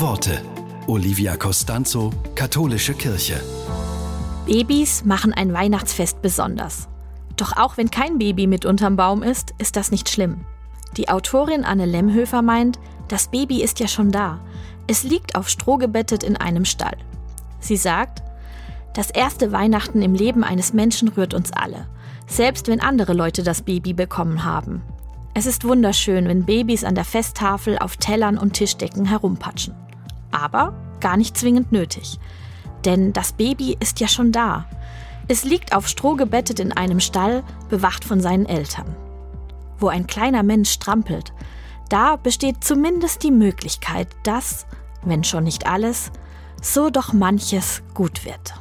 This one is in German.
Worte. Olivia Costanzo, Katholische Kirche. Babys machen ein Weihnachtsfest besonders. Doch auch wenn kein Baby mit unterm Baum ist, ist das nicht schlimm. Die Autorin Anne Lemhöfer meint, das Baby ist ja schon da. Es liegt auf Stroh gebettet in einem Stall. Sie sagt, das erste Weihnachten im Leben eines Menschen rührt uns alle, selbst wenn andere Leute das Baby bekommen haben. Es ist wunderschön, wenn Babys an der Festtafel auf Tellern und Tischdecken herumpatschen. Aber gar nicht zwingend nötig. Denn das Baby ist ja schon da. Es liegt auf Stroh gebettet in einem Stall, bewacht von seinen Eltern. Wo ein kleiner Mensch strampelt, da besteht zumindest die Möglichkeit, dass, wenn schon nicht alles, so doch manches gut wird.